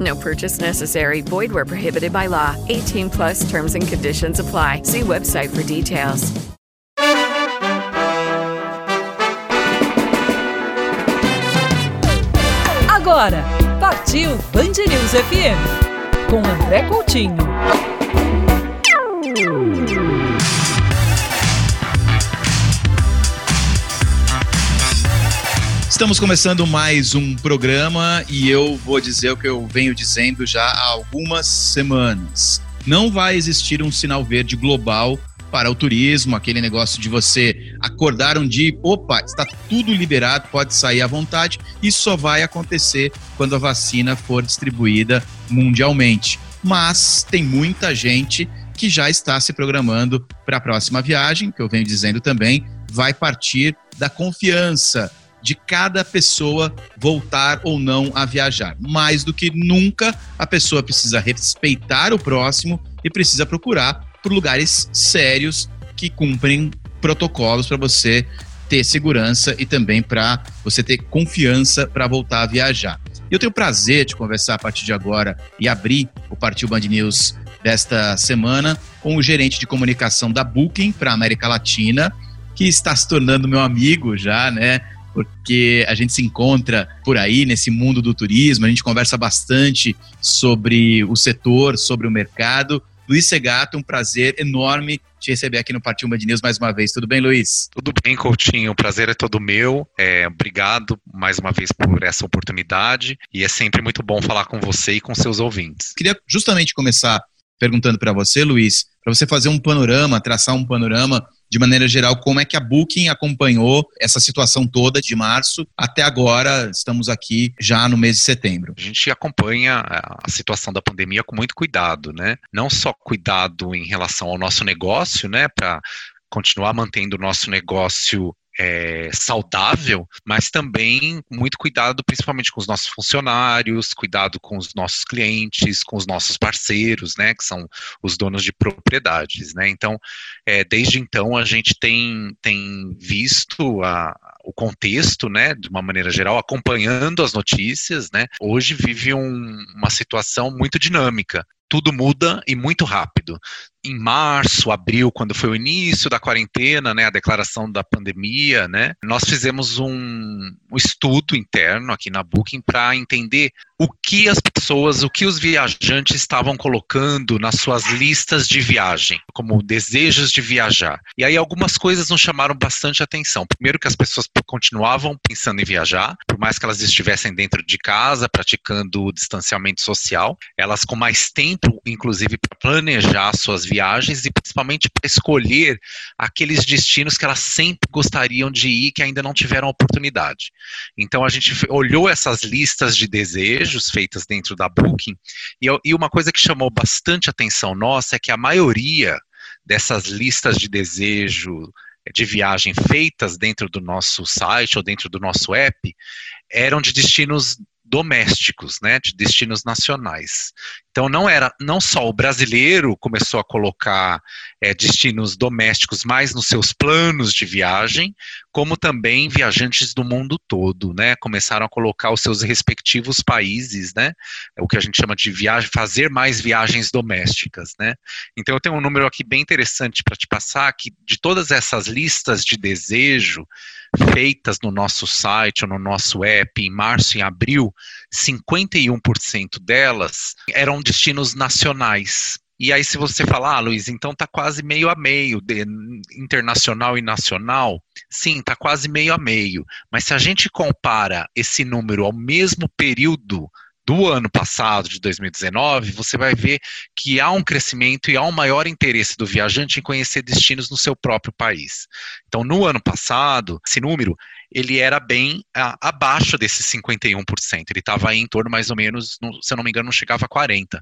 No purchase necessary. Void where prohibited by law. 18 plus terms and conditions apply. See website for details. Agora, partiu Band News FM com André Coutinho. Estamos começando mais um programa e eu vou dizer o que eu venho dizendo já há algumas semanas. Não vai existir um sinal verde global para o turismo, aquele negócio de você acordar um dia, opa, está tudo liberado, pode sair à vontade. Isso só vai acontecer quando a vacina for distribuída mundialmente. Mas tem muita gente que já está se programando para a próxima viagem, que eu venho dizendo também, vai partir da confiança de cada pessoa voltar ou não a viajar. Mais do que nunca, a pessoa precisa respeitar o próximo e precisa procurar por lugares sérios que cumprem protocolos para você ter segurança e também para você ter confiança para voltar a viajar. Eu tenho o prazer de conversar a partir de agora e abrir o Partiu Band News desta semana com o gerente de comunicação da Booking para América Latina, que está se tornando meu amigo já, né? Porque a gente se encontra por aí nesse mundo do turismo, a gente conversa bastante sobre o setor, sobre o mercado Luiz Segato, um prazer enorme te receber aqui no Partiu Band News mais uma vez. Tudo bem, Luiz? Tudo bem, Coutinho. O prazer é todo meu. É, obrigado mais uma vez por essa oportunidade e é sempre muito bom falar com você e com seus ouvintes. Queria justamente começar perguntando para você, Luiz, para você fazer um panorama, traçar um panorama de maneira geral, como é que a Booking acompanhou essa situação toda de março até agora, estamos aqui já no mês de setembro. A gente acompanha a situação da pandemia com muito cuidado, né? Não só cuidado em relação ao nosso negócio, né, para continuar mantendo o nosso negócio é, saudável, mas também muito cuidado, principalmente com os nossos funcionários, cuidado com os nossos clientes, com os nossos parceiros, né, que são os donos de propriedades, né. Então, é, desde então a gente tem, tem visto a, o contexto, né, de uma maneira geral, acompanhando as notícias, né. Hoje vive um, uma situação muito dinâmica tudo muda e muito rápido. Em março, abril, quando foi o início da quarentena, né, a declaração da pandemia, né, nós fizemos um, um estudo interno aqui na Booking para entender o que as pessoas, o que os viajantes estavam colocando nas suas listas de viagem, como desejos de viajar. E aí algumas coisas nos chamaram bastante atenção. Primeiro que as pessoas continuavam pensando em viajar, por mais que elas estivessem dentro de casa, praticando o distanciamento social, elas com mais tempo, inclusive, para planejar suas viagens e principalmente para escolher aqueles destinos que elas sempre gostariam de ir que ainda não tiveram oportunidade. Então a gente olhou essas listas de desejos desejos feitas dentro da Booking. E, e uma coisa que chamou bastante atenção nossa é que a maioria dessas listas de desejo de viagem feitas dentro do nosso site ou dentro do nosso app eram de destinos domésticos, né, de destinos nacionais. Então não era, não só o brasileiro começou a colocar é, destinos domésticos mais nos seus planos de viagem, como também viajantes do mundo todo, né, começaram a colocar os seus respectivos países, né, o que a gente chama de viagem, fazer mais viagens domésticas, né. Então eu tenho um número aqui bem interessante para te passar que de todas essas listas de desejo feitas no nosso site ou no nosso app em março e abril, 51% delas eram destinos nacionais. E aí, se você falar, ah, Luiz, então tá quase meio a meio, de, internacional e nacional, sim, tá quase meio a meio. Mas se a gente compara esse número ao mesmo período do ano passado, de 2019, você vai ver que há um crescimento e há um maior interesse do viajante em conhecer destinos no seu próprio país. Então, no ano passado, esse número ele era bem a, abaixo desses 51%. Ele estava em torno mais ou menos, se eu não me engano, não chegava a 40.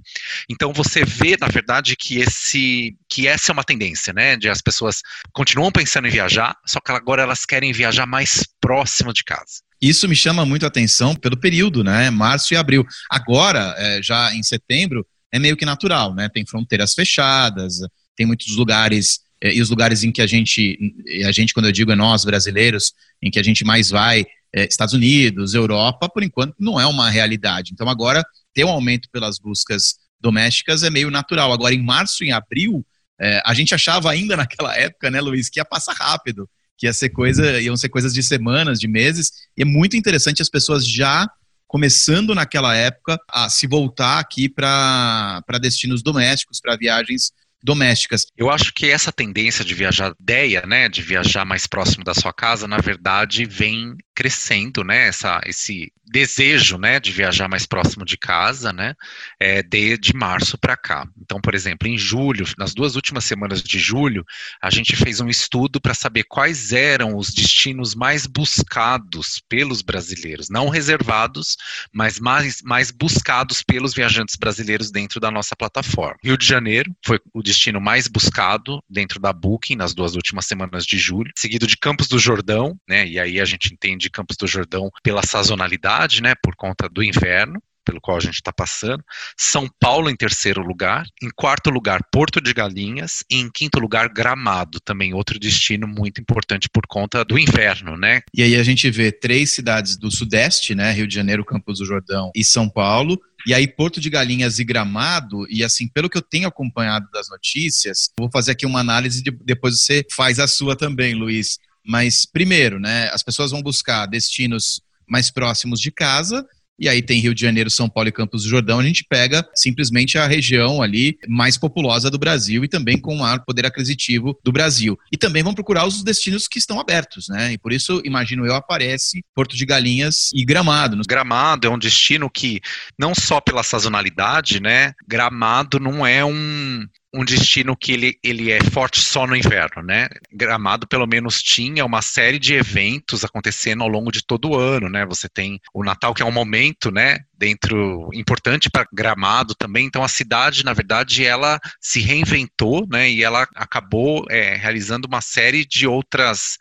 Então você vê, na verdade, que esse que essa é uma tendência, né? De as pessoas continuam pensando em viajar, só que agora elas querem viajar mais próximo de casa. Isso me chama muito a atenção pelo período, né? Março e abril. Agora, é, já em setembro, é meio que natural, né? Tem fronteiras fechadas, tem muitos lugares é, e os lugares em que a gente, a gente, quando eu digo é nós brasileiros, em que a gente mais vai, é, Estados Unidos, Europa, por enquanto não é uma realidade. Então agora ter um aumento pelas buscas domésticas é meio natural. Agora em março e abril, é, a gente achava ainda naquela época, né, Luiz, que ia passar rápido, que ia ser coisa, iam ser coisas de semanas, de meses. E é muito interessante as pessoas já começando naquela época a se voltar aqui para destinos domésticos, para viagens domésticas. Eu acho que essa tendência de viajar, ideia, né, de viajar mais próximo da sua casa, na verdade, vem crescendo, né, essa, esse desejo, né, de viajar mais próximo de casa, né, é, de, de março para cá. Então, por exemplo, em julho, nas duas últimas semanas de julho, a gente fez um estudo para saber quais eram os destinos mais buscados pelos brasileiros, não reservados, mas mais, mais buscados pelos viajantes brasileiros dentro da nossa plataforma. Rio de Janeiro foi o destino mais buscado dentro da Booking nas duas últimas semanas de julho, seguido de Campos do Jordão, né, e aí a gente entende Campos do Jordão pela sazonalidade, né, por conta do inverno pelo qual a gente está passando. São Paulo em terceiro lugar. Em quarto lugar, Porto de Galinhas. E em quinto lugar, Gramado, também outro destino muito importante por conta do inverno, né? E aí a gente vê três cidades do Sudeste, né? Rio de Janeiro, Campos do Jordão e São Paulo. E aí, Porto de Galinhas e Gramado, e assim, pelo que eu tenho acompanhado das notícias, vou fazer aqui uma análise e depois você faz a sua também, Luiz. Mas, primeiro, né, as pessoas vão buscar destinos mais próximos de casa, e aí tem Rio de Janeiro, São Paulo e Campos do Jordão, a gente pega simplesmente a região ali mais populosa do Brasil e também com o maior poder aquisitivo do Brasil. E também vão procurar os destinos que estão abertos, né? E por isso, imagino eu, aparece Porto de Galinhas e Gramado. Gramado é um destino que, não só pela sazonalidade, né? Gramado não é um, um destino que ele, ele é forte só no inverno, né? Gramado, pelo menos, tinha uma série de eventos acontecendo ao longo de todo o ano, né? Você tem o Natal, que é um momento, né? Dentro importante para Gramado também. Então a cidade, na verdade, ela se reinventou, né? E ela acabou é, realizando uma série de outras.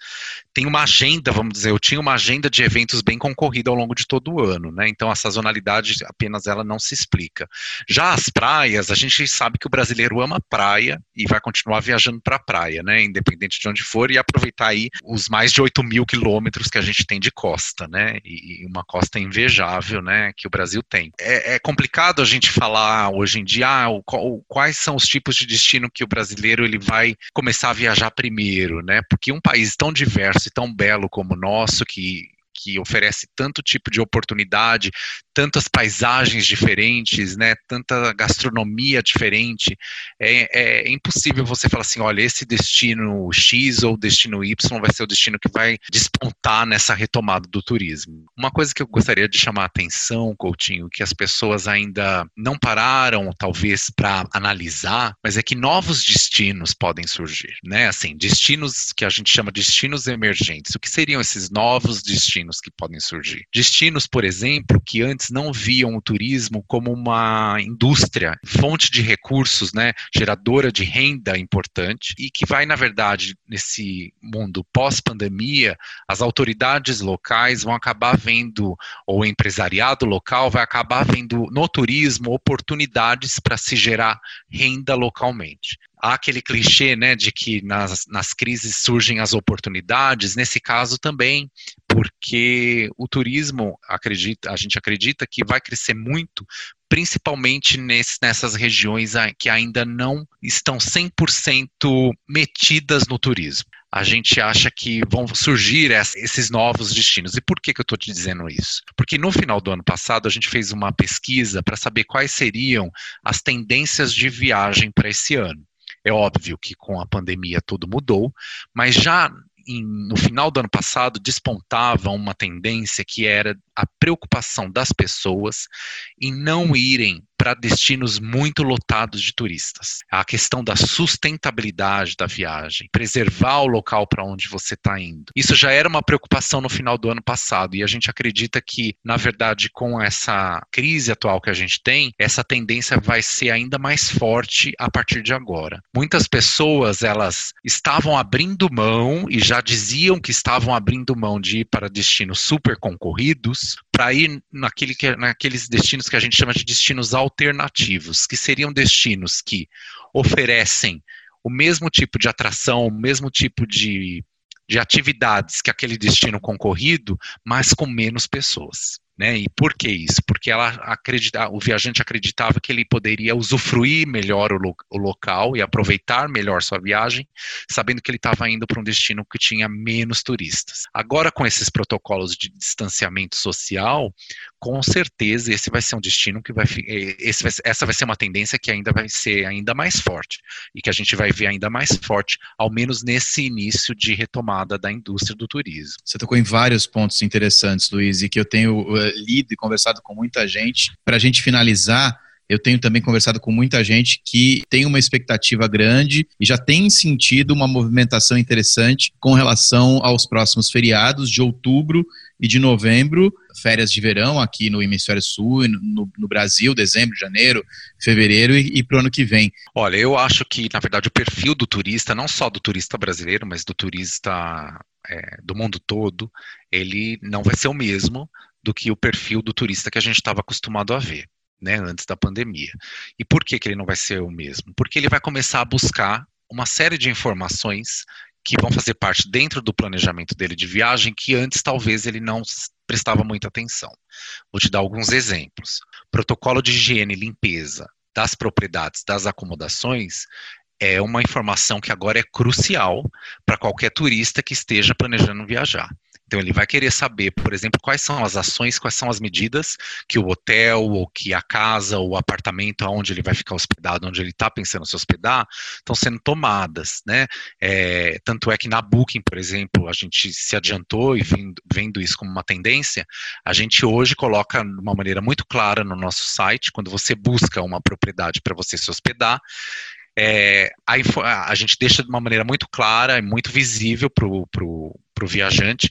Tem uma agenda, vamos dizer, eu tinha uma agenda de eventos bem concorrida ao longo de todo o ano, né? Então a sazonalidade apenas ela não se explica. Já as praias, a gente sabe que o brasileiro ama praia e vai continuar viajando para a praia, né? Independente de onde for, e aproveitar aí os mais de 8 mil quilômetros que a gente tem de costa, né? E uma costa invejável, né? Que o Brasil Brasil tem. É, é complicado a gente falar hoje em dia ah, o, o, quais são os tipos de destino que o brasileiro ele vai começar a viajar primeiro, né? Porque um país tão diverso e tão belo como o nosso, que que oferece tanto tipo de oportunidade, tantas paisagens diferentes, né, tanta gastronomia diferente, é, é, impossível você falar assim, olha, esse destino X ou destino Y vai ser o destino que vai despontar nessa retomada do turismo. Uma coisa que eu gostaria de chamar a atenção, Coutinho, que as pessoas ainda não pararam, talvez, para analisar, mas é que novos destinos podem surgir, né? Assim, destinos que a gente chama de destinos emergentes. O que seriam esses novos destinos que podem surgir? Destinos, por exemplo, que antes não viam o turismo como uma indústria, fonte de recursos, né, geradora de renda importante e que vai, na verdade, nesse mundo pós-pandemia, as autoridades locais vão acabar vendo, ou o empresariado local vai acabar vendo no turismo oportunidades para se gerar renda localmente. Há aquele clichê né, de que nas, nas crises surgem as oportunidades, nesse caso também, porque o turismo, acredita, a gente acredita que vai crescer muito, principalmente nesse, nessas regiões que ainda não estão 100% metidas no turismo. A gente acha que vão surgir esses novos destinos. E por que, que eu estou te dizendo isso? Porque no final do ano passado a gente fez uma pesquisa para saber quais seriam as tendências de viagem para esse ano. É óbvio que com a pandemia tudo mudou, mas já em, no final do ano passado despontava uma tendência que era a preocupação das pessoas em não irem para destinos muito lotados de turistas. A questão da sustentabilidade da viagem, preservar o local para onde você está indo. Isso já era uma preocupação no final do ano passado e a gente acredita que, na verdade, com essa crise atual que a gente tem, essa tendência vai ser ainda mais forte a partir de agora. Muitas pessoas elas estavam abrindo mão e já diziam que estavam abrindo mão de ir para destinos super concorridos para ir naquele que, naqueles destinos que a gente chama de destinos alternativos, que seriam destinos que oferecem o mesmo tipo de atração, o mesmo tipo de, de atividades que aquele destino concorrido, mas com menos pessoas. Né? E por que isso? Porque ela acredita, o viajante acreditava que ele poderia usufruir melhor o, lo, o local e aproveitar melhor sua viagem, sabendo que ele estava indo para um destino que tinha menos turistas. Agora, com esses protocolos de distanciamento social, com certeza esse vai ser um destino que vai, vai essa vai ser uma tendência que ainda vai ser ainda mais forte e que a gente vai ver ainda mais forte, ao menos nesse início de retomada da indústria do turismo. Você tocou em vários pontos interessantes, Luiz, e que eu tenho lido e conversado com muita gente. Para a gente finalizar, eu tenho também conversado com muita gente que tem uma expectativa grande e já tem sentido uma movimentação interessante com relação aos próximos feriados de outubro e de novembro, férias de verão aqui no Hemisfério Sul, no, no Brasil, dezembro, janeiro, fevereiro e, e para o ano que vem. Olha, eu acho que, na verdade, o perfil do turista, não só do turista brasileiro, mas do turista é, do mundo todo, ele não vai ser o mesmo do que o perfil do turista que a gente estava acostumado a ver, né, antes da pandemia. E por que, que ele não vai ser o mesmo? Porque ele vai começar a buscar uma série de informações que vão fazer parte dentro do planejamento dele de viagem que antes talvez ele não prestava muita atenção. Vou te dar alguns exemplos. Protocolo de higiene e limpeza das propriedades das acomodações é uma informação que agora é crucial para qualquer turista que esteja planejando viajar. Então, ele vai querer saber, por exemplo, quais são as ações, quais são as medidas que o hotel, ou que a casa, ou o apartamento onde ele vai ficar hospedado, onde ele está pensando se hospedar, estão sendo tomadas, né? É, tanto é que na Booking, por exemplo, a gente se adiantou e vendo, vendo isso como uma tendência, a gente hoje coloca de uma maneira muito clara no nosso site, quando você busca uma propriedade para você se hospedar, é, a, a, gente deixa de uma maneira muito clara e muito visível para o viajante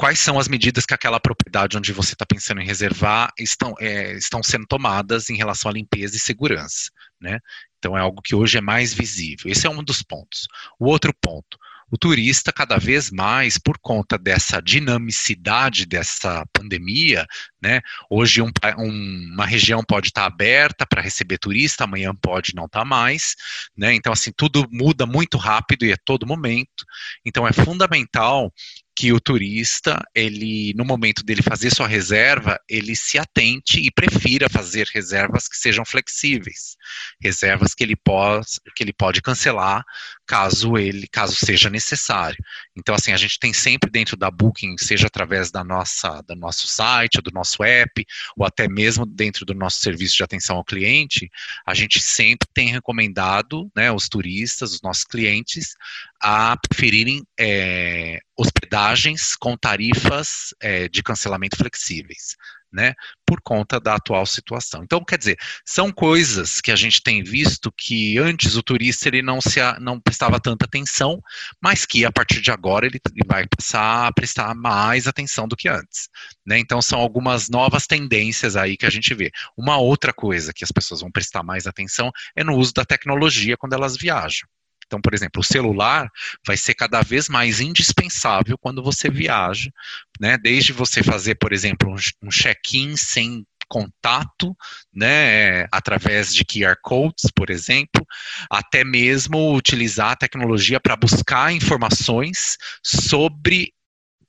quais são as medidas que aquela propriedade onde você está pensando em reservar estão, é, estão sendo tomadas em relação à limpeza e segurança. Né? Então é algo que hoje é mais visível. Esse é um dos pontos. O outro ponto, o turista cada vez mais, por conta dessa dinamicidade dessa pandemia, né? Hoje um, um, uma região pode estar aberta para receber turista, amanhã pode não estar mais, né? Então assim tudo muda muito rápido e a todo momento. Então é fundamental que o turista, ele no momento dele fazer sua reserva, ele se atente e prefira fazer reservas que sejam flexíveis, reservas que ele pode, que ele pode cancelar caso ele, caso seja necessário. Então assim, a gente tem sempre dentro da Booking, seja através da nossa, do nosso site, do nosso app, ou até mesmo dentro do nosso serviço de atenção ao cliente, a gente sempre tem recomendado, né, os turistas, os nossos clientes, a preferirem é, hospedagens com tarifas é, de cancelamento flexíveis. Né, por conta da atual situação. Então, quer dizer, são coisas que a gente tem visto que antes o turista ele não se não prestava tanta atenção, mas que a partir de agora ele, ele vai passar a prestar mais atenção do que antes. Né? Então, são algumas novas tendências aí que a gente vê. Uma outra coisa que as pessoas vão prestar mais atenção é no uso da tecnologia quando elas viajam. Então, por exemplo, o celular vai ser cada vez mais indispensável quando você viaja, né? Desde você fazer, por exemplo, um check-in sem contato, né, através de QR codes, por exemplo, até mesmo utilizar a tecnologia para buscar informações sobre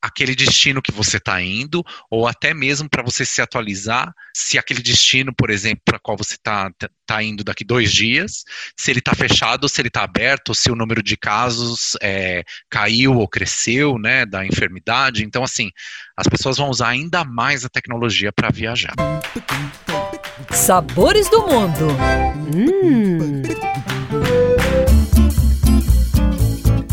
aquele destino que você está indo, ou até mesmo para você se atualizar se aquele destino, por exemplo, para qual você está tá indo daqui dois dias, se ele está fechado, se ele está aberto, se o número de casos é, caiu ou cresceu, né, da enfermidade. Então, assim, as pessoas vão usar ainda mais a tecnologia para viajar. Sabores do mundo. Hum.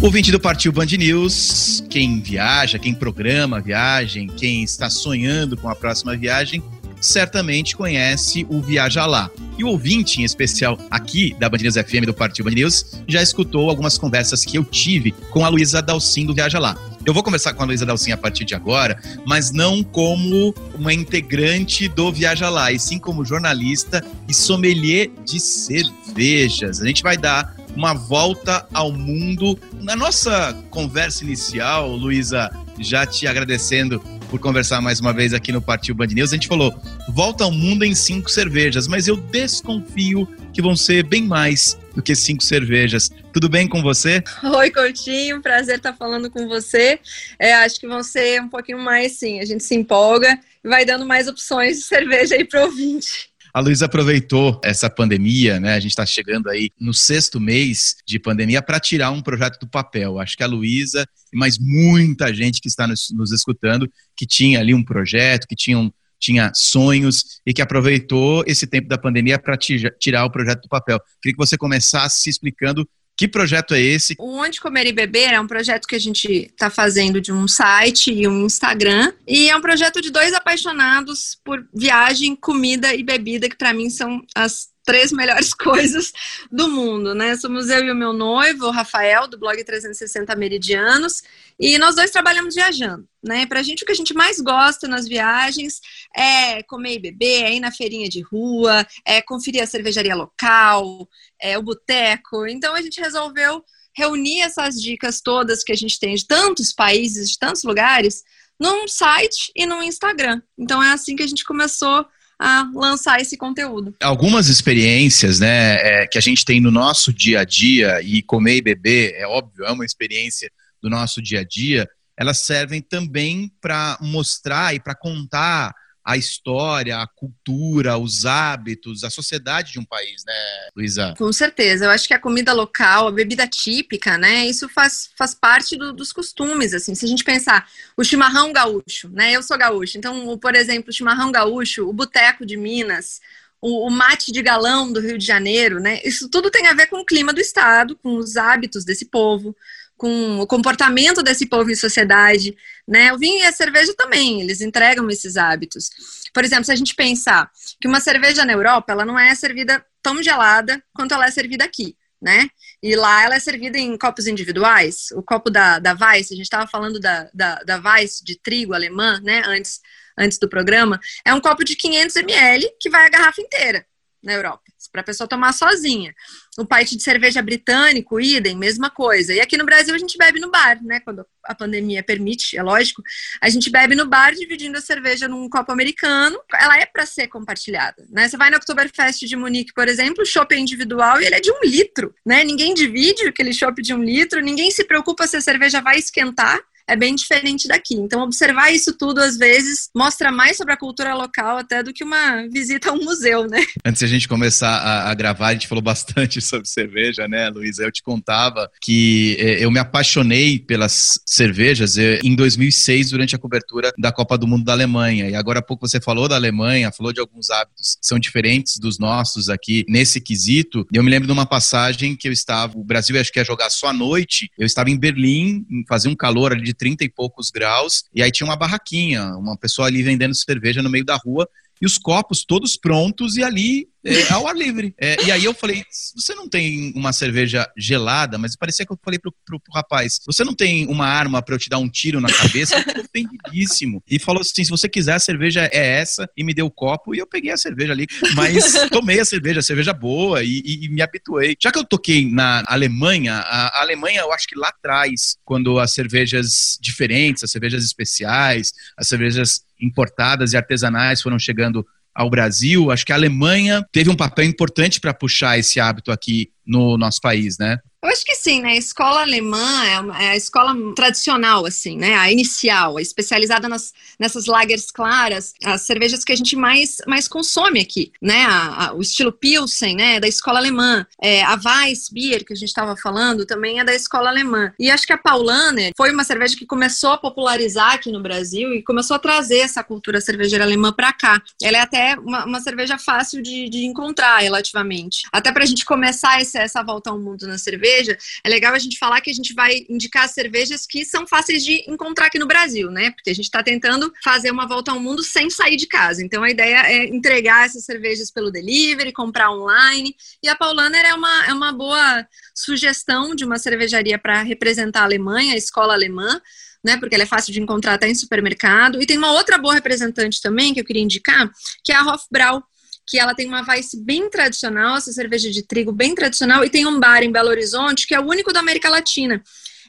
Ouvinte do Partiu Band News, quem viaja, quem programa viagem, quem está sonhando com a próxima viagem, certamente conhece o Viaja Lá. E o ouvinte, em especial aqui da Band News FM do Partiu Band News, já escutou algumas conversas que eu tive com a Luísa Dalcin do Viaja Lá. Eu vou conversar com a Luísa Dalcin a partir de agora, mas não como uma integrante do Viaja Lá, e sim como jornalista e sommelier de cervejas. A gente vai dar uma volta ao mundo. Na nossa conversa inicial, Luísa, já te agradecendo por conversar mais uma vez aqui no Partiu Band News, a gente falou: volta ao mundo em cinco cervejas, mas eu desconfio que vão ser bem mais do que cinco cervejas. Tudo bem com você? Oi, Coutinho, prazer estar falando com você. É, acho que vão ser um pouquinho mais, sim. A gente se empolga e vai dando mais opções de cerveja aí para o ouvinte. A Luísa aproveitou essa pandemia, né? A gente está chegando aí no sexto mês de pandemia para tirar um projeto do papel. Acho que a Luísa e mais muita gente que está nos, nos escutando que tinha ali um projeto, que tinha um, tinha sonhos e que aproveitou esse tempo da pandemia para tirar o projeto do papel. Queria que você começasse se explicando que projeto é esse? O Onde Comer e Beber é um projeto que a gente está fazendo de um site e um Instagram. E é um projeto de dois apaixonados por viagem, comida e bebida, que para mim são as três melhores coisas do mundo, né? Somos eu e o meu noivo, o Rafael, do blog 360 Meridianos, e nós dois trabalhamos viajando, né? Pra gente, o que a gente mais gosta nas viagens é comer e beber, é ir na feirinha de rua, é conferir a cervejaria local, é o boteco. Então a gente resolveu reunir essas dicas todas que a gente tem de tantos países, de tantos lugares, num site e no Instagram. Então é assim que a gente começou a lançar esse conteúdo. Algumas experiências, né, é, que a gente tem no nosso dia a dia e comer e beber, é óbvio, é uma experiência do nosso dia a dia, elas servem também para mostrar e para contar a história, a cultura, os hábitos, a sociedade de um país, né, Luísa? Com certeza. Eu acho que a comida local, a bebida típica, né, isso faz, faz parte do, dos costumes, assim. Se a gente pensar o chimarrão gaúcho, né, eu sou gaúcho, então, por exemplo, o chimarrão gaúcho, o boteco de Minas, o, o, mate de galão do Rio de Janeiro, né? Isso tudo tem a ver com o clima do estado, com os hábitos desse povo, com o comportamento desse povo em sociedade, né? O vinho e a cerveja também, eles entregam esses hábitos. Por exemplo, se a gente pensar que uma cerveja na Europa, ela não é servida tão gelada quanto ela é servida aqui, né? E lá ela é servida em copos individuais. O copo da, da Weiss, a gente estava falando da, da, da Weiss de trigo alemã, né? Antes, antes do programa, é um copo de 500 ml que vai a garrafa inteira na Europa, para a pessoa tomar sozinha. O pint de cerveja britânico, idem, mesma coisa. E aqui no Brasil a gente bebe no bar, né? Quando a pandemia permite, é lógico. A gente bebe no bar dividindo a cerveja num copo americano. Ela é para ser compartilhada, né? Você vai no Oktoberfest de Munique, por exemplo, o chopp é individual e ele é de um litro, né? Ninguém divide aquele chopp de um litro, ninguém se preocupa se a cerveja vai esquentar é bem diferente daqui. Então, observar isso tudo, às vezes, mostra mais sobre a cultura local até do que uma visita a um museu, né? Antes a gente começar a, a gravar, a gente falou bastante sobre cerveja, né, Luísa? Eu te contava que eh, eu me apaixonei pelas cervejas eh, em 2006, durante a cobertura da Copa do Mundo da Alemanha. E agora há pouco você falou da Alemanha, falou de alguns hábitos que são diferentes dos nossos aqui nesse quesito. E eu me lembro de uma passagem que eu estava, o Brasil acho que ia jogar só à noite, eu estava em Berlim, fazia um calor ali de 30 e poucos graus, e aí tinha uma barraquinha, uma pessoa ali vendendo cerveja no meio da rua, e os copos todos prontos e ali é, ao ar livre. É, e aí eu falei, você não tem uma cerveja gelada, mas parecia que eu falei pro, pro, pro rapaz, você não tem uma arma para eu te dar um tiro na cabeça? Ofendidíssimo. E falou assim, se você quiser, a cerveja é essa, e me deu o copo, e eu peguei a cerveja ali, mas tomei a cerveja, a cerveja boa, e, e, e me habituei. Já que eu toquei na Alemanha, a Alemanha, eu acho que lá atrás, quando as cervejas diferentes, as cervejas especiais, as cervejas importadas e artesanais foram chegando ao Brasil, acho que a Alemanha teve um papel importante para puxar esse hábito aqui no nosso país, né? Eu acho que sim, né? A escola alemã é, uma, é, a escola tradicional, assim, né? A inicial, a especializada nas, nessas lagers claras, as cervejas que a gente mais, mais consome aqui, né? A, a, o estilo Pilsen, né? Da escola alemã. É, a Weissbier, que a gente estava falando, também é da escola alemã. E acho que a Paulaner foi uma cerveja que começou a popularizar aqui no Brasil e começou a trazer essa cultura cervejeira alemã para cá. Ela é até uma, uma cerveja fácil de, de, encontrar, relativamente. Até para a gente começar essa, essa volta ao mundo na cerveja cerveja, é legal a gente falar que a gente vai indicar cervejas que são fáceis de encontrar aqui no Brasil, né? Porque a gente está tentando fazer uma volta ao mundo sem sair de casa. Então a ideia é entregar essas cervejas pelo delivery, comprar online. E a Paulaner é uma, é uma boa sugestão de uma cervejaria para representar a Alemanha, a escola alemã. Né, porque ela é fácil de encontrar até em supermercado. E tem uma outra boa representante também que eu queria indicar, que é a Hofbrau, que ela tem uma Weiss bem tradicional, essa cerveja de trigo bem tradicional, e tem um bar em Belo Horizonte que é o único da América Latina.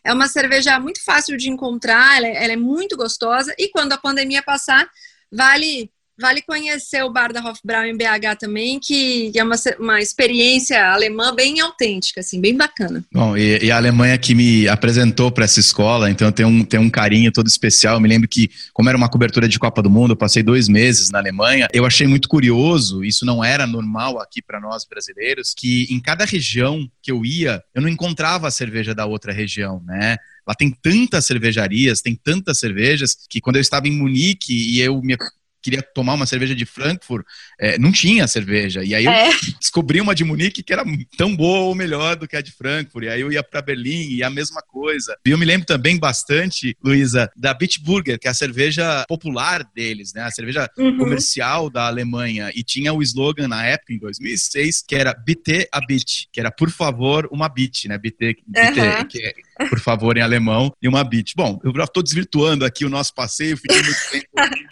É uma cerveja muito fácil de encontrar, ela é, ela é muito gostosa, e quando a pandemia passar, vale Vale conhecer o bar da Hofbrau em BH também, que é uma, uma experiência alemã bem autêntica, assim, bem bacana. Bom, e, e a Alemanha que me apresentou para essa escola, então tem um, tem um carinho todo especial. Eu me lembro que, como era uma cobertura de Copa do Mundo, eu passei dois meses na Alemanha. Eu achei muito curioso, isso não era normal aqui para nós brasileiros, que em cada região que eu ia, eu não encontrava a cerveja da outra região, né? Lá tem tantas cervejarias, tem tantas cervejas, que quando eu estava em Munique e eu me queria tomar uma cerveja de Frankfurt, é, não tinha cerveja. E aí eu é. descobri uma de Munique que era tão boa ou melhor do que a de Frankfurt. E aí eu ia para Berlim e a mesma coisa. E eu me lembro também bastante, Luísa, da Bitburger, que é a cerveja popular deles, né? A cerveja uhum. comercial da Alemanha. E tinha o slogan na época, em 2006, que era Bitte a Bit, que era por favor uma bit, né? Bitte, bitte uhum. que é por favor, em alemão, e uma bit. Bom, eu já estou desvirtuando aqui o nosso passeio, fiquei muito tempo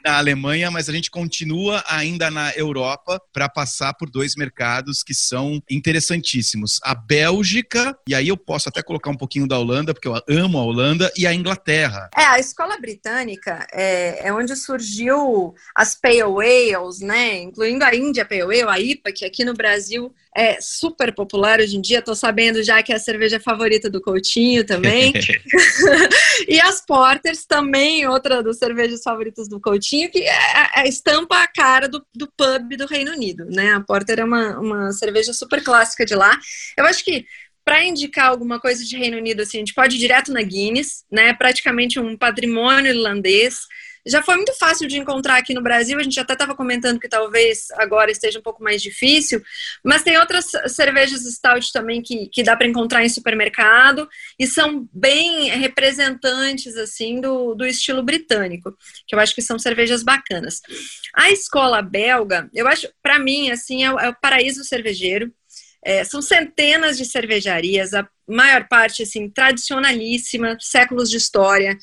na Alemanha, mas a gente continua ainda na Europa para passar por dois mercados que são interessantíssimos. A Bélgica, e aí eu posso até colocar um pouquinho da Holanda, porque eu amo a Holanda, e a Inglaterra. É, a escola britânica é, é onde surgiu as Pale Ales, né? Incluindo a Índia Pale Ale, a IPA, que aqui no Brasil é super popular hoje em dia. Tô sabendo já que é a cerveja favorita do Coutinho também. e as Porters também, outra das cervejas favoritas do Coutinho, que é, é, estampa a cara do, do pub do Reino Unido, né? A Porter é uma, uma cerveja super clássica de lá. Eu acho que para indicar alguma coisa de Reino Unido, assim, a gente pode ir direto na Guinness, né? Praticamente um patrimônio irlandês já foi muito fácil de encontrar aqui no Brasil. A gente até estava comentando que talvez agora esteja um pouco mais difícil, mas tem outras cervejas stout também que, que dá para encontrar em supermercado e são bem representantes assim do, do estilo britânico, que eu acho que são cervejas bacanas. A escola belga, eu acho, para mim, assim, é o, é o paraíso cervejeiro. É, são centenas de cervejarias, a maior parte assim tradicionalíssima, séculos de história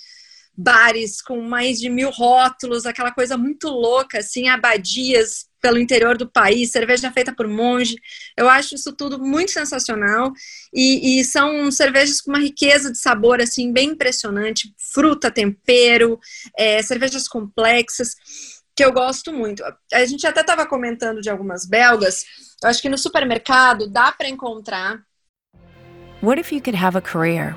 bares com mais de mil rótulos, aquela coisa muito louca, assim, abadias pelo interior do país, cerveja feita por monge. Eu acho isso tudo muito sensacional e, e, são cervejas com uma riqueza de sabor assim bem impressionante, fruta, tempero, é, cervejas complexas que eu gosto muito. A gente até estava comentando de algumas belgas. Eu acho que no supermercado dá para encontrar. What if you could have a career?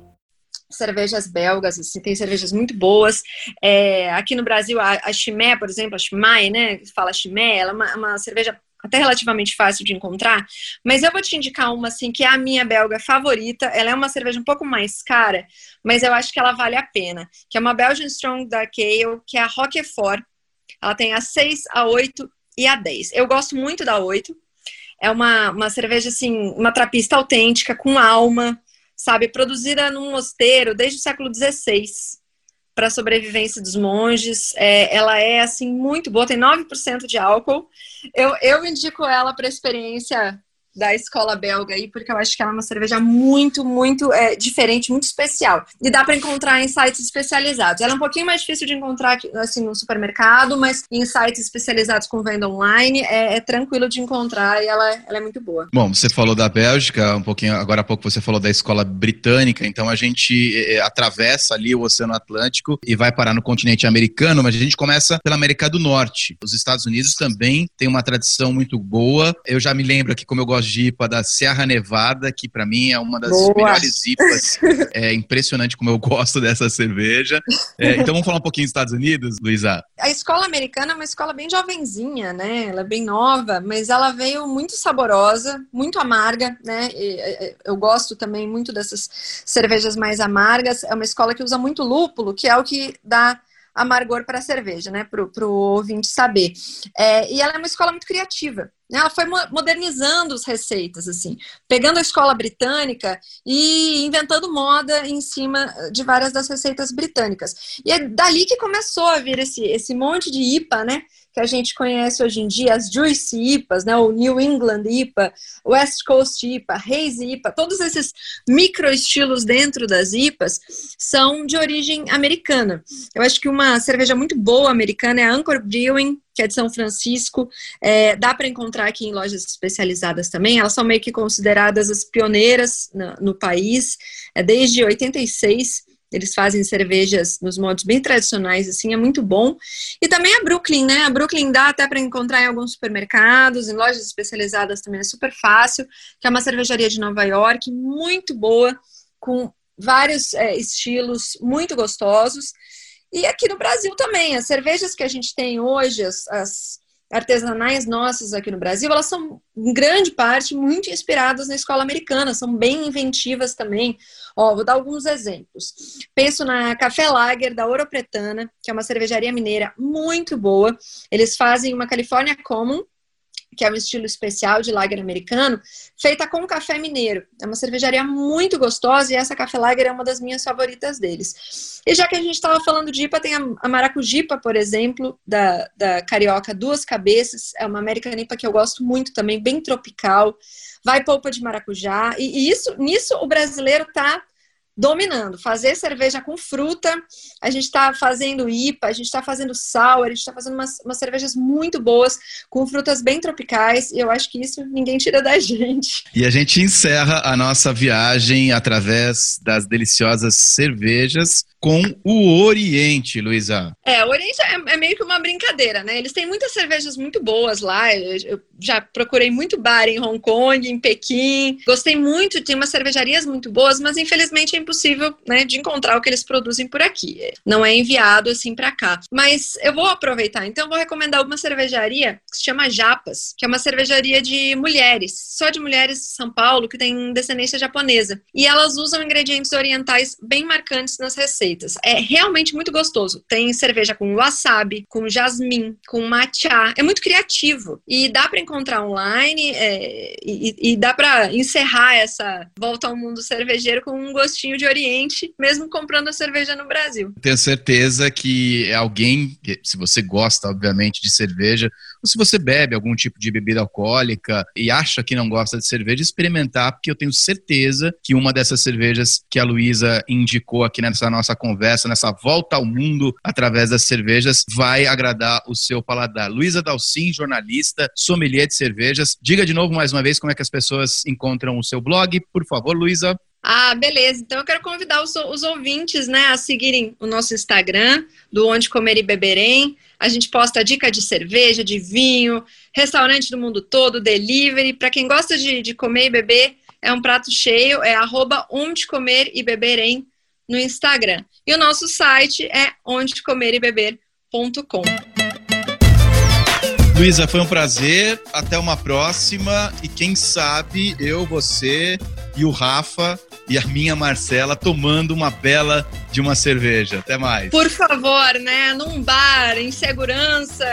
cervejas belgas, assim, tem cervejas muito boas. É, aqui no Brasil, a, a Chimé, por exemplo, a Chimay, né, fala Chimé, ela é uma, uma, cerveja até relativamente fácil de encontrar, mas eu vou te indicar uma, assim, que é a minha belga favorita, ela é uma cerveja um pouco mais cara, mas eu acho que ela vale a pena, que é uma Belgian Strong Dark Ale, que é a Roquefort, ela tem a 6, a 8 e a 10. Eu gosto muito da 8, é uma, uma cerveja, assim, uma trapista autêntica, com alma, sabe, produzida num mosteiro desde o século XVI para a sobrevivência dos monges. É, ela é assim muito boa, tem 9% de álcool. Eu, eu indico ela para experiência da escola belga aí, porque eu acho que ela é uma cerveja muito, muito é, diferente, muito especial. E dá para encontrar em sites especializados. Ela é um pouquinho mais difícil de encontrar assim no supermercado, mas em sites especializados com venda online é, é tranquilo de encontrar e ela, ela, é muito boa. Bom, você falou da Bélgica, um pouquinho, agora há pouco você falou da escola britânica, então a gente é, atravessa ali o Oceano Atlântico e vai parar no continente americano, mas a gente começa pela América do Norte. Os Estados Unidos também têm uma tradição muito boa. Eu já me lembro aqui, como eu gosto de IPA, da Serra Nevada, que para mim é uma das boa. melhores IPAs. é impressionante como eu gosto dessa cerveja. É, então vamos falar um pouquinho dos Estados Unidos, Luísa? A escola americana é uma escola bem jovenzinha, né? Ela é bem nova, mas ela veio muito saborosa, muito amarga, né? Eu gosto também muito dessas cervejas mais amargas. É uma escola que usa muito lúpulo, que é o que dá amargor para a cerveja, né? Para o ouvinte saber. É, e ela é uma escola muito criativa. Ela foi modernizando as receitas, assim, pegando a escola britânica e inventando moda em cima de várias das receitas britânicas. E é dali que começou a vir esse, esse monte de IPA, né? Que a gente conhece hoje em dia, as Juicy IPAs, né, o New England IPA, West Coast IPA, Hazy IPA, todos esses micro estilos dentro das IPAs são de origem americana. Eu acho que uma cerveja muito boa americana é a Anchor Brewing, que é de São Francisco, é, dá para encontrar aqui em lojas especializadas também. Elas são meio que consideradas as pioneiras no, no país, é, desde 86 eles fazem cervejas nos modos bem tradicionais, assim, é muito bom. E também a Brooklyn, né? A Brooklyn dá até para encontrar em alguns supermercados, em lojas especializadas também é super fácil, que é uma cervejaria de Nova York, muito boa, com vários é, estilos muito gostosos. E aqui no Brasil também, as cervejas que a gente tem hoje, as, as artesanais nossas aqui no Brasil, elas são, em grande parte, muito inspiradas na escola americana, são bem inventivas também. Ó, vou dar alguns exemplos. Penso na Café Lager da Ouro Pretana, que é uma cervejaria mineira muito boa. Eles fazem uma California Common, que é um estilo especial de lager americano, feita com café mineiro. É uma cervejaria muito gostosa e essa café lager é uma das minhas favoritas deles. E já que a gente estava falando de IPA, tem a Maracujipa, por exemplo, da, da Carioca Duas Cabeças, é uma American IPA que eu gosto muito também, bem tropical, vai polpa de maracujá, e, e isso, nisso o brasileiro está dominando. Fazer cerveja com fruta, a gente está fazendo IPA, a gente está fazendo sour, a gente está fazendo umas, umas, cervejas muito boas, com frutas bem tropicais, e eu acho que isso ninguém tira da gente. E a gente encerra a nossa viagem através das deliciosas cervejas com o Oriente, Luísa. É, o Oriente é, é, meio que uma brincadeira, né? Eles têm muitas cervejas muito boas lá. Eu, eu, já procurei muito bar em Hong Kong, em Pequim. Gostei muito, tem umas cervejarias muito boas, mas infelizmente é impossível, né, de encontrar o que eles produzem por aqui. Não é enviado assim para cá. Mas eu vou aproveitar, então vou recomendar uma cervejaria que se chama Japas, que é uma cervejaria de mulheres, só de mulheres de São Paulo que tem descendência japonesa. E elas usam ingredientes orientais bem marcantes nas receitas É realmente muito gostoso. Tem cerveja com wasabi, com jasmim, com matcha. É muito criativo. E dá para encontrar online é, e, e, dá para encerrar essa volta ao mundo cervejeiro com um gostinho de Oriente, mesmo comprando a cerveja no Brasil. Tenho certeza que alguém, se você gosta, obviamente, de cerveja, ou se você bebe algum tipo de bebida alcoólica e acha que não gosta de cerveja, experimentar, porque eu tenho certeza que uma dessas cervejas que a Luísa indicou aqui nessa nossa conversa, nessa volta ao mundo através das cervejas, vai agradar o seu paladar. Luísa Dalcin, jornalista, sommelier de cervejas. Diga de novo mais uma vez como é que as pessoas encontram o seu blog, por favor, Luísa. Ah, beleza. Então eu quero convidar os, os, ouvintes, né, a seguirem o nosso Instagram, do Onde Comer e Beberem. A gente posta dica de cerveja, de vinho, restaurante do mundo todo, delivery. Para quem gosta de, de, comer e beber, é um prato cheio, é arroba Onde Comer e Beberem no Instagram. E o nosso site é ondecomerebeber.com. Luísa, foi um prazer. Até uma próxima. E quem sabe eu, você e o Rafa e a minha Marcela tomando uma bela de uma cerveja. Até mais. Por favor, né? Num bar, em segurança,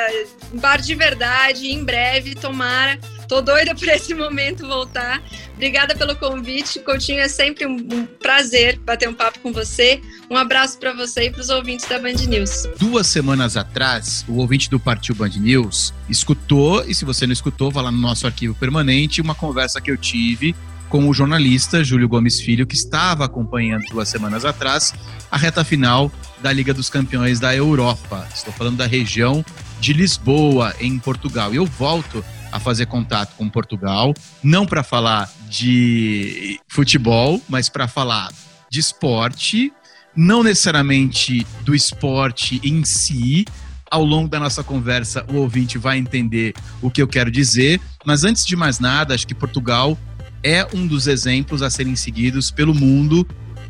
um bar de verdade, em breve, tomara. Tô doida para esse momento voltar. Obrigada pelo convite. Coutinho, é sempre um, um prazer bater um papo com você. Um abraço para você e para os ouvintes da Band News. Duas semanas atrás, o ouvinte do Partiu Band News escutou, e se você não escutou, vá lá no nosso arquivo permanente, uma conversa que eu tive com o jornalista Júlio Gomes Filho, que estava acompanhando duas semanas atrás a reta final da Liga dos Campeões da Europa. Estou falando da região de Lisboa, em Portugal. E eu volto a fazer contato com Portugal, não para falar de futebol, mas para falar de esporte, não necessariamente do esporte em si. Ao longo da nossa conversa, o ouvinte vai entender o que eu quero dizer, mas antes de mais nada, acho que Portugal é um dos exemplos a serem seguidos pelo mundo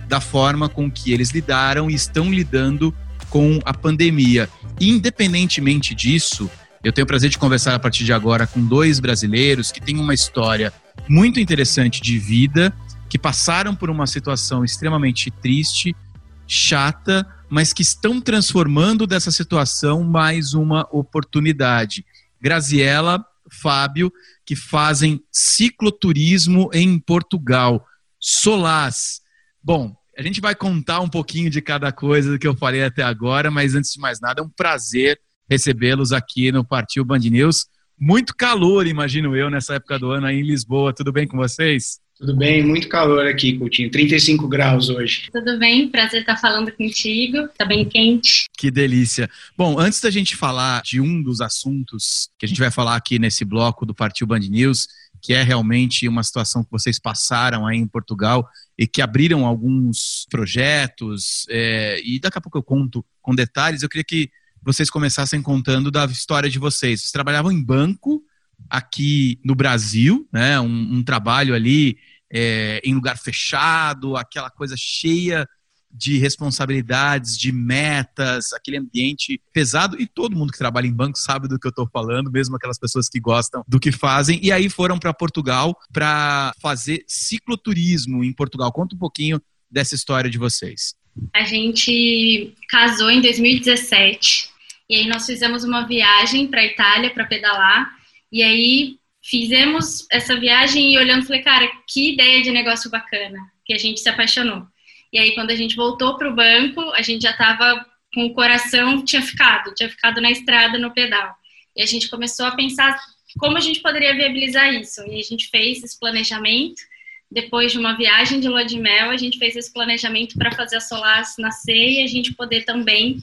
da forma com que eles lidaram e estão lidando com a pandemia. Independentemente disso, eu tenho o prazer de conversar a partir de agora com dois brasileiros que têm uma história muito interessante de vida, que passaram por uma situação extremamente triste, chata, mas que estão transformando dessa situação mais uma oportunidade. Graziela, Fábio, que fazem cicloturismo em Portugal. Solaz. Bom, a gente vai contar um pouquinho de cada coisa do que eu falei até agora, mas antes de mais nada, é um prazer recebê-los aqui no Partiu Band News. Muito calor, imagino eu, nessa época do ano aí em Lisboa. Tudo bem com vocês? Tudo bem, muito calor aqui, Coutinho. 35 graus hoje. Tudo bem, prazer estar falando contigo. Tá bem quente. Que delícia. Bom, antes da gente falar de um dos assuntos que a gente vai falar aqui nesse bloco do Partiu Band News, que é realmente uma situação que vocês passaram aí em Portugal e que abriram alguns projetos, é, e daqui a pouco eu conto com detalhes. Eu queria que vocês começassem contando da história de vocês. Vocês trabalhavam em banco aqui no Brasil, né? Um, um trabalho ali é, em lugar fechado, aquela coisa cheia de responsabilidades, de metas, aquele ambiente pesado. E todo mundo que trabalha em banco sabe do que eu estou falando, mesmo aquelas pessoas que gostam do que fazem. E aí foram para Portugal para fazer cicloturismo em Portugal. Conta um pouquinho dessa história de vocês. A gente casou em 2017 e aí nós fizemos uma viagem para Itália para pedalar. E aí fizemos essa viagem e olhando, falei, cara, que ideia de negócio bacana, que a gente se apaixonou. E aí quando a gente voltou para o banco, a gente já estava com o coração, tinha ficado, tinha ficado na estrada, no pedal. E a gente começou a pensar como a gente poderia viabilizar isso. E a gente fez esse planejamento. Depois de uma viagem de lua de mel, a gente fez esse planejamento para fazer a Solas nascer e a gente poder também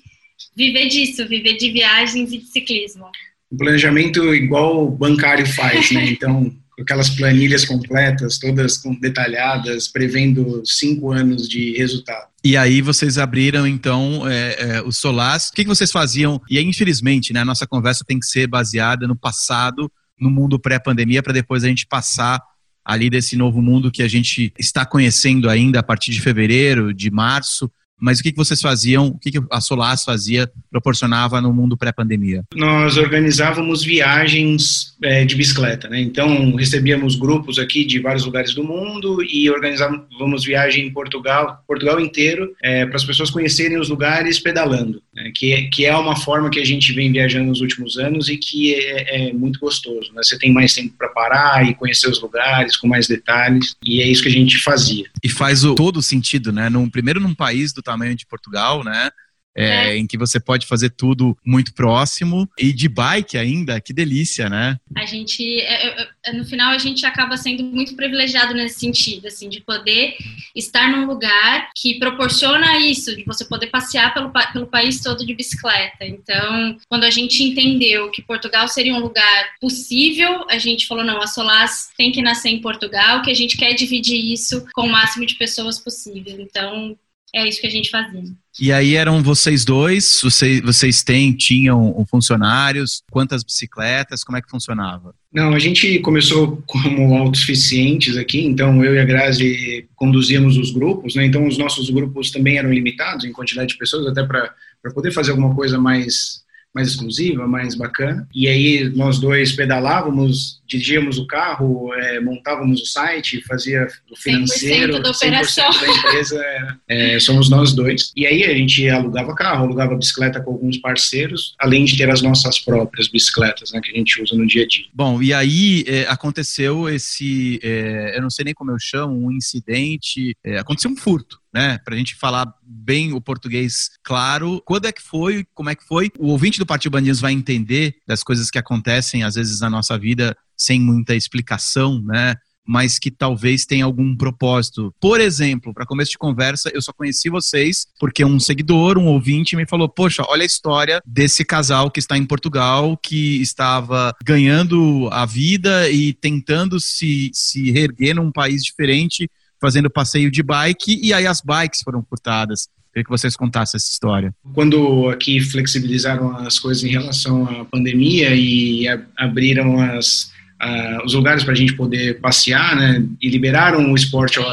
viver disso, viver de viagens e de ciclismo. Um planejamento igual o bancário faz, né? Então, aquelas planilhas completas, todas detalhadas, prevendo cinco anos de resultado. E aí vocês abriram, então, é, é, o Solas. O que, vocês faziam? E aí, infelizmente, né, a nossa conversa tem que ser baseada no passado, no mundo pré-pandemia, para depois a gente passar ali desse novo mundo que a gente está conhecendo ainda a partir de fevereiro, de março. Mas o que, que vocês faziam, o que, que a Solas fazia, proporcionava no mundo pré-pandemia? Nós organizávamos viagens é, de bicicleta, né? Então, recebíamos grupos aqui de vários lugares do mundo e organizávamos viagem em Portugal, Portugal inteiro, é, para as pessoas conhecerem os lugares pedalando, né? que, é, que é uma forma que a gente vem viajando nos últimos anos e que é, é muito gostoso, né? Você tem mais tempo para parar e conhecer os lugares com mais detalhes, e é isso que a gente fazia. E faz o, todo sentido, né? Num, primeiro num país do tamanho de Portugal, né? É, é. em que você pode fazer tudo muito próximo e de bike ainda, que delícia, né? A gente, é, é, é, no final, a gente acaba sendo muito privilegiado nesse sentido, assim, de poder estar num lugar que proporciona isso, de você poder passear pelo, pelo país todo de bicicleta. Então, quando a gente entendeu que Portugal seria um lugar possível, a gente falou, não, a Solas tem que nascer em Portugal, que a gente quer dividir isso com o máximo de pessoas possível. Então, é isso que a gente fazia. E aí eram vocês dois, vocês, vocês têm, tinham funcionários, quantas bicicletas, como é que funcionava? Não, a gente começou como autossuficientes aqui, então eu e a Grazi conduzíamos os grupos, né? então os nossos grupos também eram limitados em quantidade de pessoas, até para poder fazer alguma coisa mais mais exclusiva, mais bacana. E aí nós dois pedalávamos, dirigíamos o carro, é, montávamos o site, fazia o financeiro, 100% da operação. 100% da empresa é, somos nós dois. E aí a gente alugava carro, alugava bicicleta com alguns parceiros, além de ter as nossas próprias bicicletas, né, que a gente usa no dia a dia. Bom, e aí é, aconteceu esse, é, eu não sei nem como eu chamo, um incidente, é, aconteceu um furto né? Para a gente falar bem o português claro. Quando é que foi? Como é que foi? O ouvinte do Partido Bandidos vai entender das coisas que acontecem às vezes na nossa vida sem muita explicação, né? mas que talvez tenha algum propósito. Por exemplo, para começo de conversa, eu só conheci vocês porque um seguidor, um ouvinte, me falou: Poxa, olha a história desse casal que está em Portugal, que estava ganhando a vida e tentando se, se reerguer num país diferente fazendo passeio de bike e aí as bikes foram furtadas. Queria que vocês contassem essa história. Quando aqui flexibilizaram as coisas em relação à pandemia e abriram as, os lugares para a gente poder passear, né, e liberaram o esporte ao,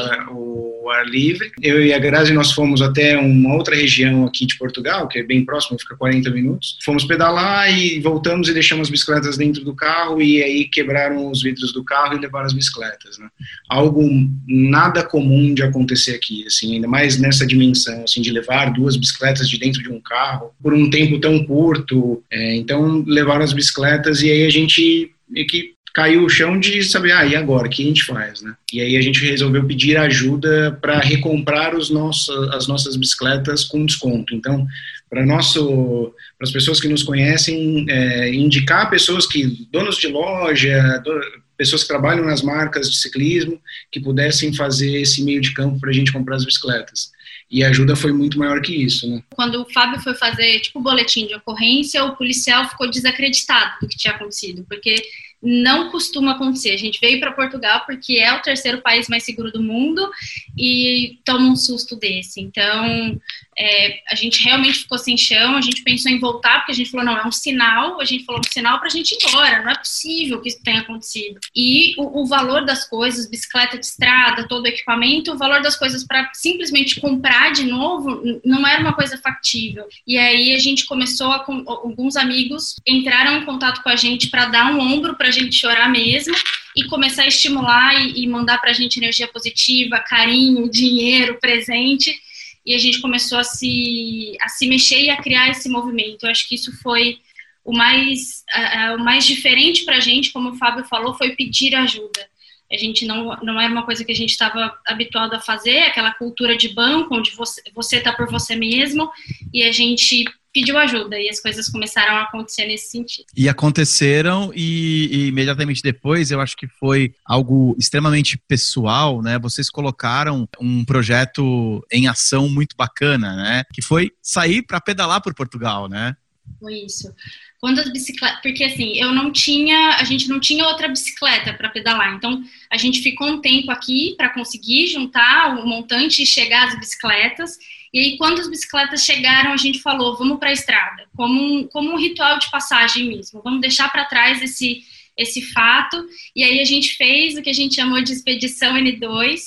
ar livre. Eu e a Grazi, nós fomos até uma outra região aqui de Portugal, que é bem próximo, fica 40 minutos. Fomos pedalar e voltamos e deixamos as bicicletas dentro do carro e aí quebraram os vidros do carro e levaram as bicicletas, né? Algo nada comum de acontecer aqui, assim, ainda mais nessa dimensão, assim, de levar duas bicicletas de dentro de um carro por um tempo tão curto. É, então, levaram as bicicletas e aí a gente que caiu o chão de saber, ah, e agora, o que a gente faz, né? E aí a gente resolveu pedir ajuda para recomprar os nossos, as nossas bicicletas com desconto. Então, para nosso, para as pessoas que nos conhecem, é, indicar pessoas que, donos de loja, do, pessoas que trabalham nas marcas de ciclismo, que pudessem fazer esse meio de campo para a gente comprar as bicicletas. E a ajuda foi muito maior que isso, né? Quando o Fábio foi fazer, tipo, boletim de ocorrência, o policial ficou desacreditado do que tinha acontecido, porque não costuma acontecer. A gente veio para Portugal porque é o terceiro país mais seguro do mundo e toma um susto desse. Então, é, a gente realmente ficou sem chão, a gente pensou em voltar, porque a gente falou, não, é um sinal, a gente falou um sinal para a gente ir embora, não é possível que isso tenha acontecido. E o, o, valor das coisas, bicicleta de estrada, todo o equipamento, o valor das coisas para simplesmente comprar de novo não era uma coisa factível. E aí a gente começou, a, alguns amigos entraram em contato com a gente para dar um ombro para gente chorar mesmo e começar a estimular e, mandar para a gente energia positiva, carinho, dinheiro, presente. E a gente começou a se, a se mexer e a criar esse movimento. Eu acho que isso foi o mais, uh, o mais diferente para a gente, como o Fábio falou, foi pedir ajuda. A gente não, não era uma coisa que a gente estava habituado a fazer, aquela cultura de banco, onde você está por você mesmo, e a gente pediu ajuda e as coisas começaram a acontecer nesse sentido. E aconteceram e, e, imediatamente depois eu acho que foi algo extremamente pessoal, né? Vocês colocaram um projeto em ação muito bacana, né? Que foi sair para pedalar por Portugal, né? Foi isso. Quando as bicicletas, porque assim, eu não tinha, a gente não tinha outra bicicleta para pedalar. Então, a gente ficou um tempo aqui para conseguir juntar o montante e chegar às bicicletas. E aí, quando as bicicletas chegaram, a gente falou: vamos para a estrada, como um, como um ritual de passagem mesmo. Vamos deixar para trás esse, esse fato. E aí, a gente fez o que a gente chamou de Expedição N2.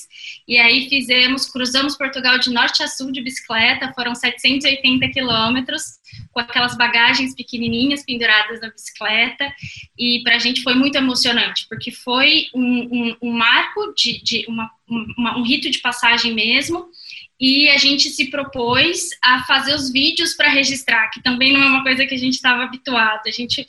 E aí, fizemos, cruzamos Portugal de norte a sul de bicicleta, foram 780 quilômetros, com aquelas bagagens pequenininhas penduradas na bicicleta. E para a gente foi muito emocionante, porque foi um, um, um marco de, de uma, uma, um rito de passagem mesmo e a gente se propôs a fazer os vídeos para registrar, que também não é uma coisa que a gente estava habituado. A gente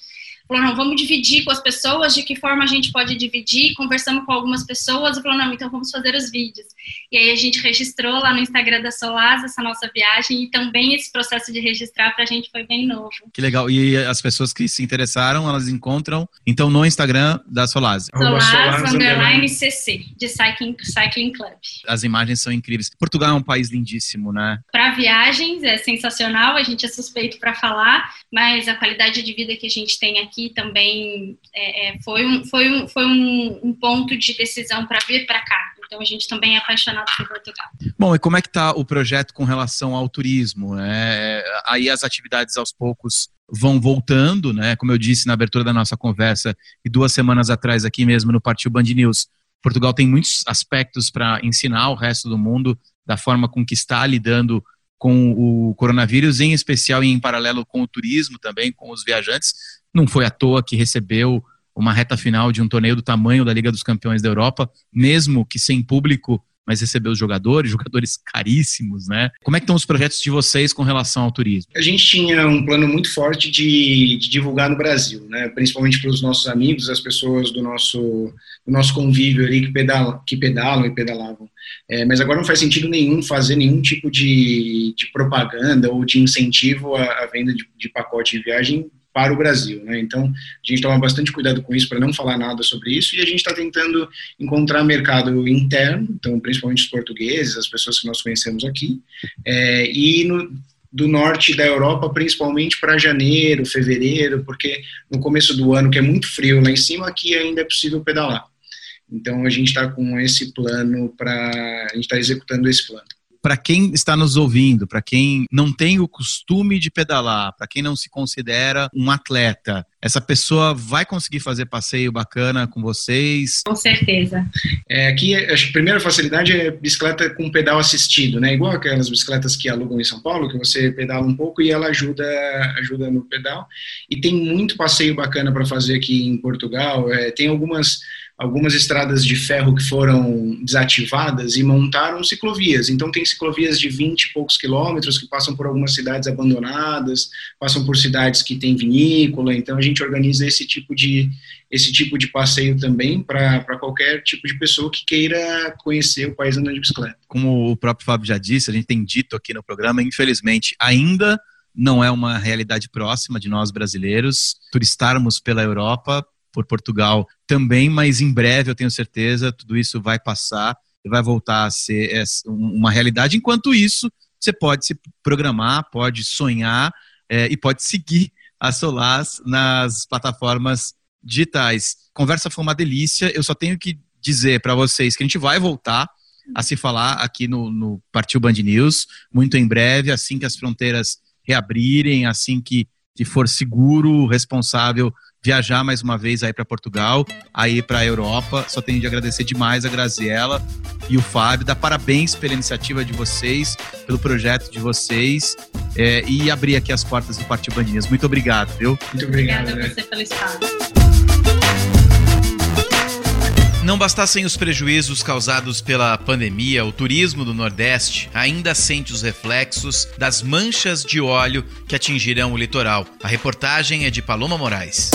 falou, não, vamos dividir com as pessoas, de que forma a gente pode dividir, conversamos com algumas pessoas e falou, não, então vamos fazer os vídeos. E aí a gente registrou lá no Instagram da Solaz essa nossa viagem e também esse processo de registrar para a gente foi bem novo. Que legal. E as pessoas que se interessaram, elas encontram, então, no Instagram da Solaz. Solaz, underline CC, de Cycling, Cycling Club. As imagens são incríveis. Portugal é um país lindíssimo, né? Para viagens é sensacional, a gente é suspeito para falar, mas a qualidade de vida que a gente tem aqui aqui também é, é, foi, um, foi, um, foi um, um ponto de decisão para vir para cá. Então a gente também é apaixonado por Portugal. Bom, e como é que está o projeto com relação ao turismo? Né? Aí as atividades aos poucos vão voltando, né? Como eu disse na abertura da nossa conversa e duas semanas atrás aqui mesmo no Partiu Band News, Portugal tem muitos aspectos para ensinar o resto do mundo da forma com que está lidando com o coronavírus, em especial e em paralelo com o turismo também, com os viajantes. Não foi à toa que recebeu uma reta final de um torneio do tamanho da Liga dos Campeões da Europa, mesmo que sem público, mas recebeu os jogadores, jogadores caríssimos, né? Como é que estão os projetos de vocês com relação ao turismo? A gente tinha um plano muito forte de, de divulgar no Brasil, né? Principalmente para os nossos amigos, as pessoas do nosso, do nosso convívio ali que pedalam, que pedalam e pedalavam. É, mas agora não faz sentido nenhum fazer nenhum tipo de, de propaganda ou de incentivo à, à venda de, de pacote de viagem para o Brasil. Né? Então, a gente toma bastante cuidado com isso para não falar nada sobre isso e a gente está tentando encontrar mercado interno, então, principalmente os portugueses, as pessoas que nós conhecemos aqui, é, e no, do norte da Europa, principalmente para janeiro, fevereiro, porque no começo do ano, que é muito frio lá em cima, aqui ainda é possível pedalar. Então, a gente está com esse plano para. A gente está executando esse plano para quem está nos ouvindo, para quem não tem o costume de pedalar, para quem não se considera um atleta, essa pessoa vai conseguir fazer passeio bacana com vocês? Com certeza. É, aqui, a primeira facilidade é bicicleta com pedal assistido, né? Igual aquelas bicicletas que alugam em São Paulo, que você pedala um pouco e ela ajuda, ajuda no pedal. E tem muito passeio bacana para fazer aqui em Portugal. É, tem algumas algumas estradas de ferro que foram desativadas e montaram ciclovias. Então, tem ciclovias de 20 e poucos quilômetros que passam por algumas cidades abandonadas, passam por cidades que têm vinícola. Então, a gente organiza esse tipo de, esse tipo de passeio também para qualquer tipo de pessoa que queira conhecer o país andando de bicicleta. Como o próprio Fábio já disse, a gente tem dito aqui no programa, infelizmente, ainda não é uma realidade próxima de nós brasileiros turistarmos pela Europa por Portugal também, mas em breve eu tenho certeza tudo isso vai passar e vai voltar a ser uma realidade. Enquanto isso, você pode se programar, pode sonhar é, e pode seguir a Solas nas plataformas digitais. Conversa foi uma delícia. Eu só tenho que dizer para vocês que a gente vai voltar a se falar aqui no, no Partiu Band News muito em breve, assim que as fronteiras reabrirem, assim que, que for seguro, responsável viajar mais uma vez aí para Portugal, aí para a Europa. Só tenho de agradecer demais a Graziella e o Fábio, dar parabéns pela iniciativa de vocês, pelo projeto de vocês é, e abrir aqui as portas do Partido Bandinhas. Muito obrigado, viu? Muito obrigado. Obrigada a você pelo espaço. Não bastassem os prejuízos causados pela pandemia, o turismo do Nordeste ainda sente os reflexos das manchas de óleo que atingirão o litoral. A reportagem é de Paloma Moraes.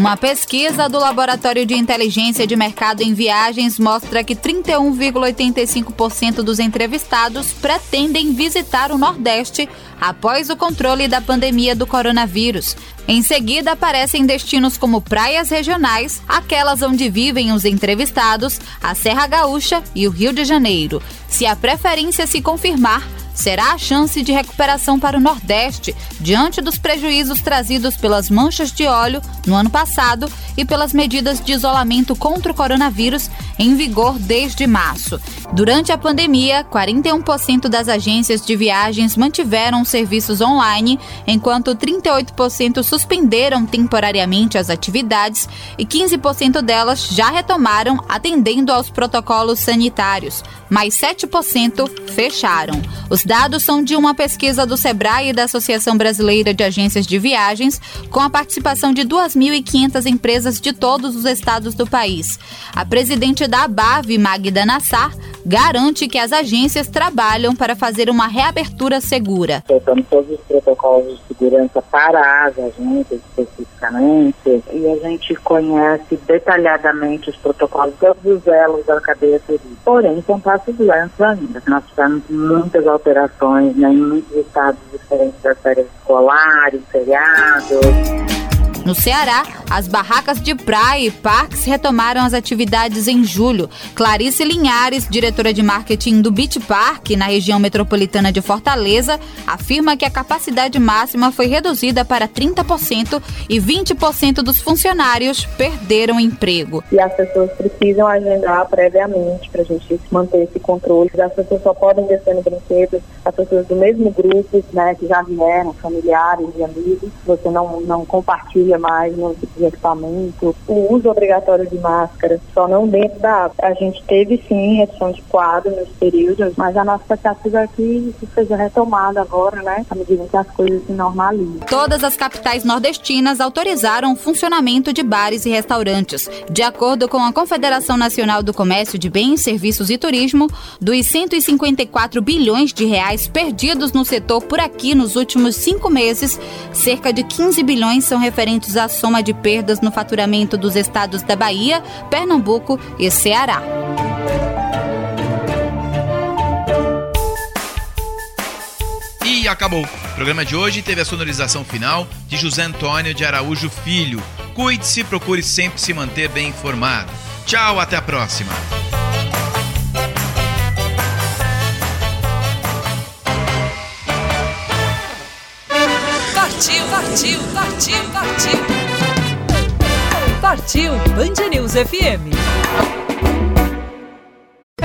Uma pesquisa do Laboratório de Inteligência de Mercado em Viagens mostra que 31,85% dos entrevistados pretendem visitar o Nordeste após o controle da pandemia do coronavírus. Em seguida, aparecem destinos como praias regionais, aquelas onde vivem os entrevistados, a Serra Gaúcha e o Rio de Janeiro. Se a preferência se confirmar, será a chance de recuperação para o Nordeste, diante dos prejuízos trazidos pelas manchas de óleo no ano passado e pelas medidas de isolamento contra o coronavírus em vigor desde março. Durante a pandemia, 41% das agências de viagens mantiveram serviços online, enquanto 38% suspenderam temporariamente as atividades e 15% delas já retomaram atendendo aos protocolos sanitários, mais 7% fecharam. Os dados são de uma pesquisa do Sebrae e da Associação Brasileira de Agências de Viagens, com a participação de 2.500 empresas de todos os estados do país. A presidente da ABAV, Magda Nassar, garante que as agências trabalham para fazer uma reabertura segura. Tentando todos os protocolos de segurança para as agências especificamente e a gente conhece detalhadamente os protocolos todos os elos da cadeia turística. Porém, são passos lentos ainda. Nós tivemos muitas alterações né, em muitos estados diferentes das férias escolares, feriados. No Ceará, as barracas de praia e parques retomaram as atividades em julho. Clarice Linhares, diretora de marketing do Beach Park, na região metropolitana de Fortaleza, afirma que a capacidade máxima foi reduzida para 30% e 20% dos funcionários perderam emprego. E as pessoas precisam agendar previamente para a gente manter esse controle. As pessoas só podem descer no brinquedo, as pessoas do mesmo grupo, né, que já vieram, familiares e amigos. Você não, não compartilha havia mais no equipamento, o uso obrigatório de máscara, só não dentro da água. A gente teve sim redução de quadro nesse período, mas a nossa expectativa é que seja retomado agora, né, à medida que as coisas se normalizam. Todas as capitais nordestinas autorizaram o funcionamento de bares e restaurantes. De acordo com a Confederação Nacional do Comércio de Bens, Serviços e Turismo, dos 154 bilhões de reais perdidos no setor por aqui nos últimos cinco meses, cerca de 15 bilhões são referentes à soma de perdas no faturamento dos estados da Bahia, Pernambuco e Ceará. E acabou. O programa de hoje teve a sonorização final de José Antônio de Araújo Filho. Cuide-se, procure sempre se manter bem informado. Tchau, até a próxima. Partiu, partiu, partiu, partiu. Partiu Band News FM.